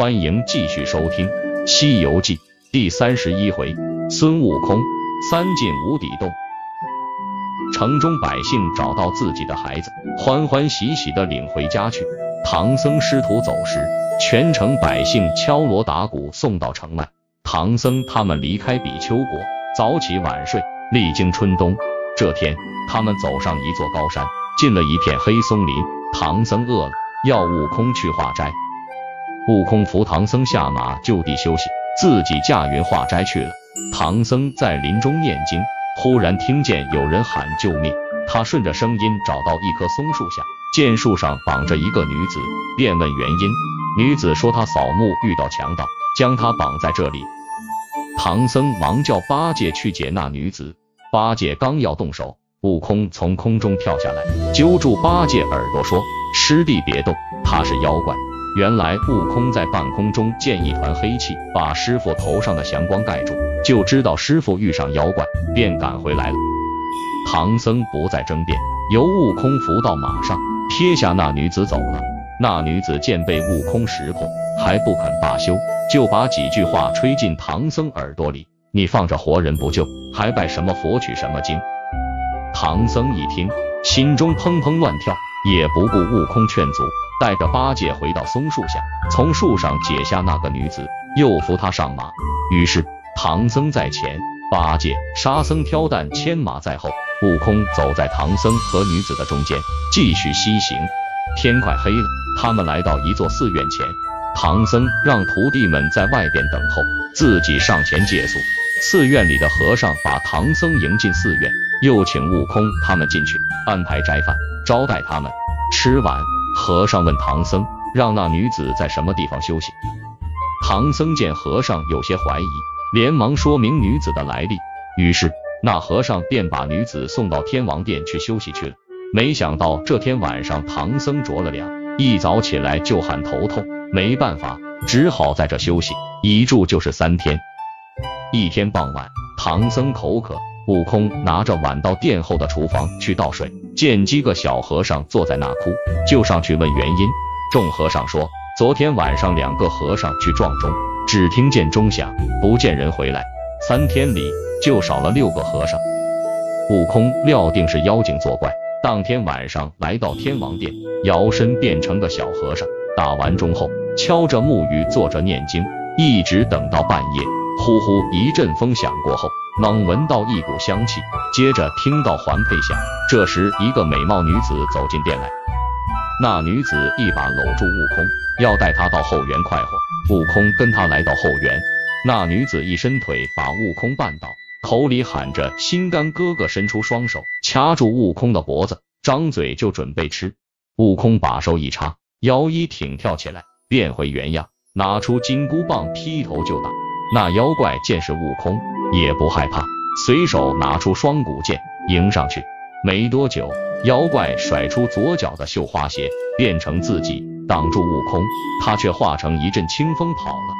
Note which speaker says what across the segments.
Speaker 1: 欢迎继续收听《西游记》第三十一回：孙悟空三进无底洞。城中百姓找到自己的孩子，欢欢喜喜的领回家去。唐僧师徒走时，全城百姓敲锣打鼓送到城外。唐僧他们离开比丘国，早起晚睡，历经春冬。这天，他们走上一座高山，进了一片黑松林。唐僧饿了，要悟空去化斋。悟空扶唐僧下马，就地休息，自己驾云化斋去了。唐僧在林中念经，忽然听见有人喊救命。他顺着声音找到一棵松树下，见树上绑着一个女子，便问原因。女子说她扫墓遇到强盗，将她绑在这里。唐僧忙叫八戒去解那女子。八戒刚要动手，悟空从空中跳下来，揪住八戒耳朵说：“师弟别动，他是妖怪。”原来悟空在半空中见一团黑气，把师傅头上的祥光盖住，就知道师傅遇上妖怪，便赶回来了。唐僧不再争辩，由悟空扶到马上，撇下那女子走了。那女子见被悟空识破，还不肯罢休，就把几句话吹进唐僧耳朵里：“你放着活人不救，还拜什么佛取什么经？”唐僧一听，心中砰砰乱跳，也不顾悟空劝阻。带着八戒回到松树下，从树上解下那个女子，又扶她上马。于是唐僧在前，八戒、沙僧挑担牵马在后，悟空走在唐僧和女子的中间，继续西行。天快黑了，他们来到一座寺院前，唐僧让徒弟们在外边等候，自己上前借宿。寺院里的和尚把唐僧迎进寺院，又请悟空他们进去，安排斋饭招待他们。吃完。和尚问唐僧：“让那女子在什么地方休息？”唐僧见和尚有些怀疑，连忙说明女子的来历。于是那和尚便把女子送到天王殿去休息去了。没想到这天晚上，唐僧着了凉，一早起来就喊头痛，没办法，只好在这休息，一住就是三天。一天傍晚，唐僧口渴，悟空拿着碗到殿后的厨房去倒水。见几个小和尚坐在那哭，就上去问原因。众和尚说，昨天晚上两个和尚去撞钟，只听见钟响，不见人回来，三天里就少了六个和尚。悟空料定是妖精作怪，当天晚上来到天王殿，摇身变成个小和尚，打完钟后，敲着木鱼坐着念经，一直等到半夜。呼呼一阵风响过后。猛闻到一股香气，接着听到环佩响。这时，一个美貌女子走进店来。那女子一把搂住悟空，要带他到后园快活。悟空跟他来到后园，那女子一伸腿把悟空绊倒，口里喊着“心肝哥哥”，伸出双手掐住悟空的脖子，张嘴就准备吃。悟空把手一插，摇衣挺跳起来，变回原样，拿出金箍棒劈头就打。那妖怪见是悟空。也不害怕，随手拿出双股剑迎上去。没多久，妖怪甩出左脚的绣花鞋，变成自己挡住悟空，他却化成一阵清风跑了。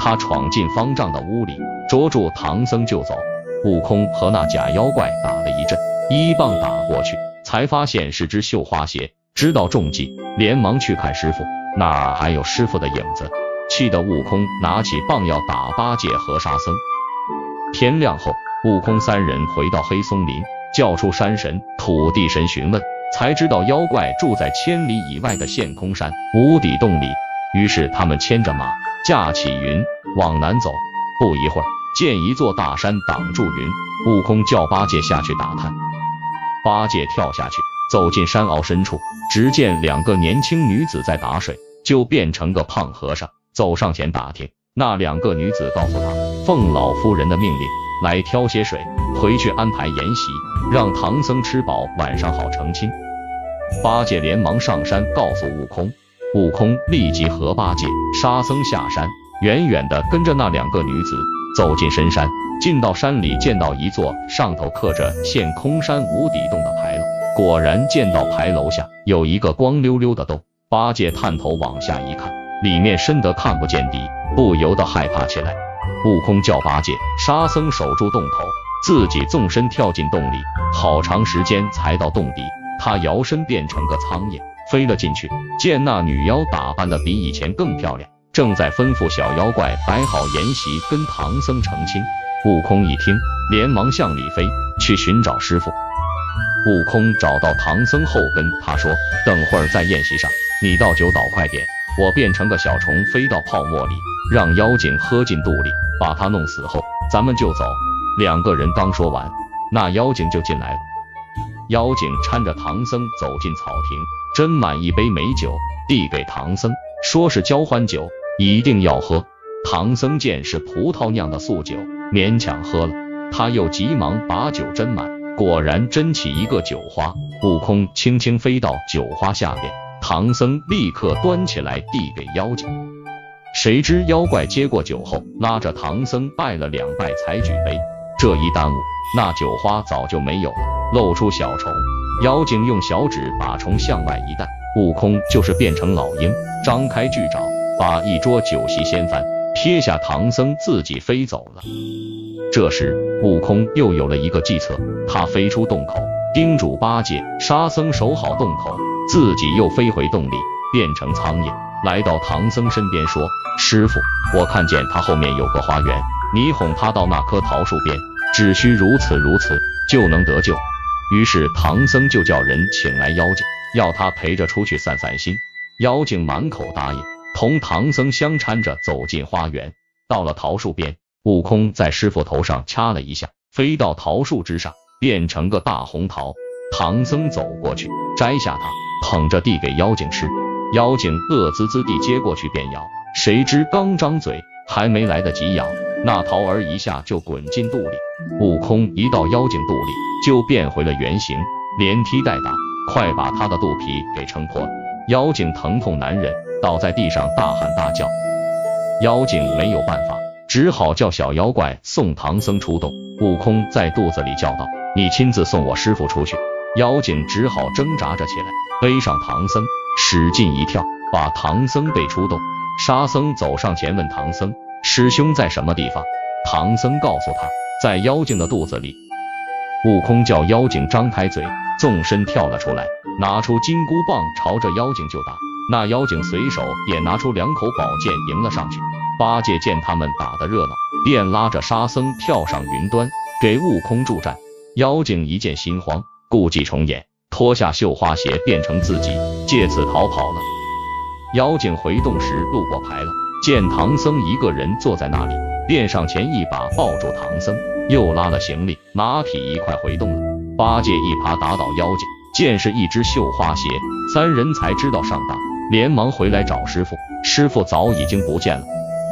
Speaker 1: 他闯进方丈的屋里，捉住唐僧就走。悟空和那假妖怪打了一阵，一棒打过去，才发现是只绣花鞋，知道中计，连忙去看师傅，哪还有师傅的影子？气得悟空拿起棒要打八戒和沙僧。天亮后，悟空三人回到黑松林，叫出山神、土地神询问，才知道妖怪住在千里以外的陷空山无底洞里。于是他们牵着马，驾起云往南走。不一会儿，见一座大山挡住云，悟空叫八戒下去打探。八戒跳下去，走进山坳深处，只见两个年轻女子在打水，就变成个胖和尚，走上前打听。那两个女子告诉他，奉老夫人的命令来挑些水，回去安排筵席，让唐僧吃饱，晚上好成亲。八戒连忙上山告诉悟空，悟空立即和八戒、沙僧下山，远远的跟着那两个女子走进深山。进到山里，见到一座上头刻着“陷空山无底洞”的牌楼，果然见到牌楼下有一个光溜溜的洞。八戒探头往下一看，里面深得看不见底。不由得害怕起来，悟空叫八戒、沙僧守住洞口，自己纵身跳进洞里，好长时间才到洞底。他摇身变成个苍蝇，飞了进去，见那女妖打扮的比以前更漂亮，正在吩咐小妖怪摆好筵席，跟唐僧成亲。悟空一听，连忙向里飞去寻找师傅。悟空找到唐僧后，跟他说：“等会儿在宴席上，你倒酒倒快点，我变成个小虫飞到泡沫里，让妖精喝进肚里，把他弄死后，咱们就走。”两个人刚说完，那妖精就进来了。妖精搀着唐僧走进草亭，斟满一杯美酒，递给唐僧，说是交欢酒，一定要喝。唐僧见是葡萄酿的素酒。勉强喝了，他又急忙把酒斟满，果然斟起一个酒花。悟空轻轻飞到酒花下边，唐僧立刻端起来递给妖精。谁知妖怪接过酒后，拉着唐僧拜了两拜才举杯。这一耽误，那酒花早就没有了，露出小虫。妖精用小指把虫向外一带，悟空就是变成老鹰，张开巨爪，把一桌酒席掀翻。撇下唐僧，自己飞走了。这时，悟空又有了一个计策，他飞出洞口，叮嘱八戒、沙僧守好洞口，自己又飞回洞里，变成苍蝇，来到唐僧身边说：“师傅，我看见他后面有个花园，你哄他到那棵桃树边，只需如此如此，就能得救。”于是唐僧就叫人请来妖精，要他陪着出去散散心。妖精满口答应。同唐僧相搀着走进花园，到了桃树边，悟空在师傅头上掐了一下，飞到桃树之上，变成个大红桃。唐僧走过去，摘下它，捧着递给妖精吃。妖精乐滋滋地接过去便咬，谁知刚张嘴，还没来得及咬，那桃儿一下就滚进肚里。悟空一到妖精肚里，就变回了原形，连踢带打，快把他的肚皮给撑破了。妖精疼痛难忍。倒在地上大喊大叫，妖精没有办法，只好叫小妖怪送唐僧出洞。悟空在肚子里叫道：“你亲自送我师傅出去。”妖精只好挣扎着起来，背上唐僧，使劲一跳，把唐僧背出洞。沙僧走上前问唐僧：“师兄在什么地方？”唐僧告诉他：“在妖精的肚子里。”悟空叫妖精张开嘴，纵身跳了出来，拿出金箍棒朝着妖精就打。那妖精随手也拿出两口宝剑迎了上去。八戒见他们打得热闹，便拉着沙僧跳上云端，给悟空助战。妖精一见心慌，故伎重演，脱下绣花鞋变成自己，借此逃跑了。妖精回洞时路过牌楼，见唐僧一个人坐在那里，便上前一把抱住唐僧，又拉了行李马匹一块回洞了。八戒一耙打倒妖精，见是一只绣花鞋，三人才知道上当。连忙回来找师傅，师傅早已经不见了。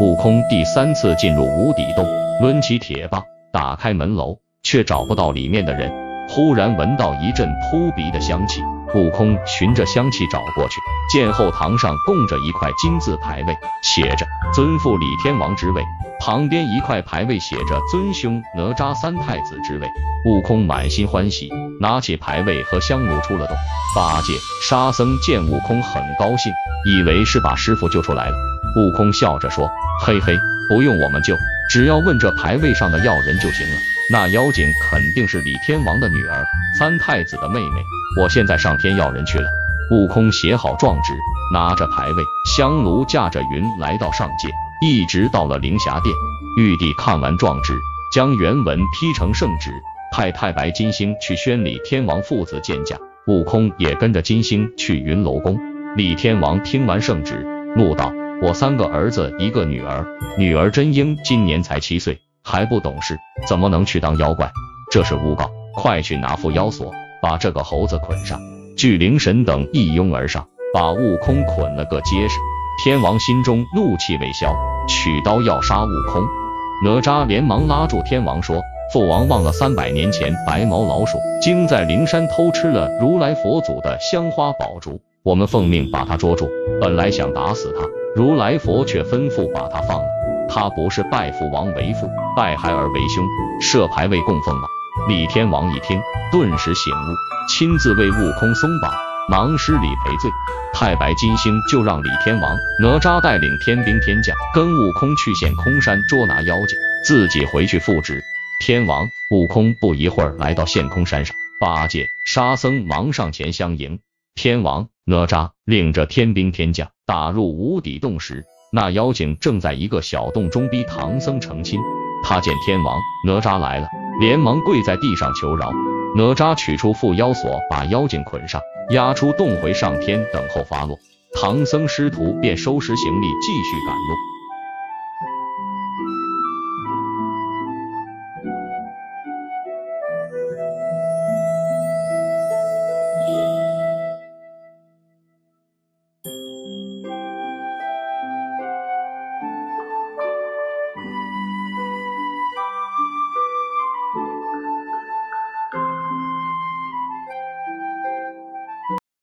Speaker 1: 悟空第三次进入无底洞，抡起铁棒打开门楼，却找不到里面的人。忽然闻到一阵扑鼻的香气，悟空循着香气找过去，见后堂上供着一块金字牌位，写着“尊父李天王之位”，旁边一块牌位写着“尊兄哪吒三太子之位”。悟空满心欢喜，拿起牌位和香炉出了洞。八戒、沙僧见悟空很高兴，以为是把师傅救出来了。悟空笑着说：“嘿嘿，不用我们救，只要问这牌位上的要人就行了。那妖精肯定是李天王的女儿，三太子的妹妹。我现在上天要人去了。”悟空写好状纸，拿着牌位、香炉，驾着云来到上界，一直到了灵霞殿。玉帝看完状纸，将原文批成圣旨。派太白金星去宣李天王父子见驾，悟空也跟着金星去云楼宫。李天王听完圣旨，怒道：“我三个儿子一个女儿，女儿真英今年才七岁，还不懂事，怎么能去当妖怪？这是诬告，快去拿缚妖索，把这个猴子捆上。”巨灵神等一拥而上，把悟空捆了个结实。天王心中怒气未消，取刀要杀悟空。哪吒连忙拉住天王说。父王忘了三百年前白毛老鼠精在灵山偷吃了如来佛祖的香花宝烛，我们奉命把他捉住。本来想打死他，如来佛却吩咐把他放了。他不是拜父王为父，拜孩儿为兄，设牌位供奉吗？李天王一听，顿时醒悟，亲自为悟空松绑，忙施礼赔罪。太白金星就让李天王、哪吒带领天兵天将跟悟空去陷空山捉拿妖精，自己回去复旨。天王、悟空不一会儿来到陷空山上，八戒、沙僧忙上前相迎。天王、哪吒领着天兵天将打入无底洞时，那妖精正在一个小洞中逼唐僧成亲。他见天王哪吒来了，连忙跪在地上求饶。哪吒取出缚妖索，把妖精捆上，押出洞回上天，等候发落。唐僧师徒便收拾行李，继续赶路。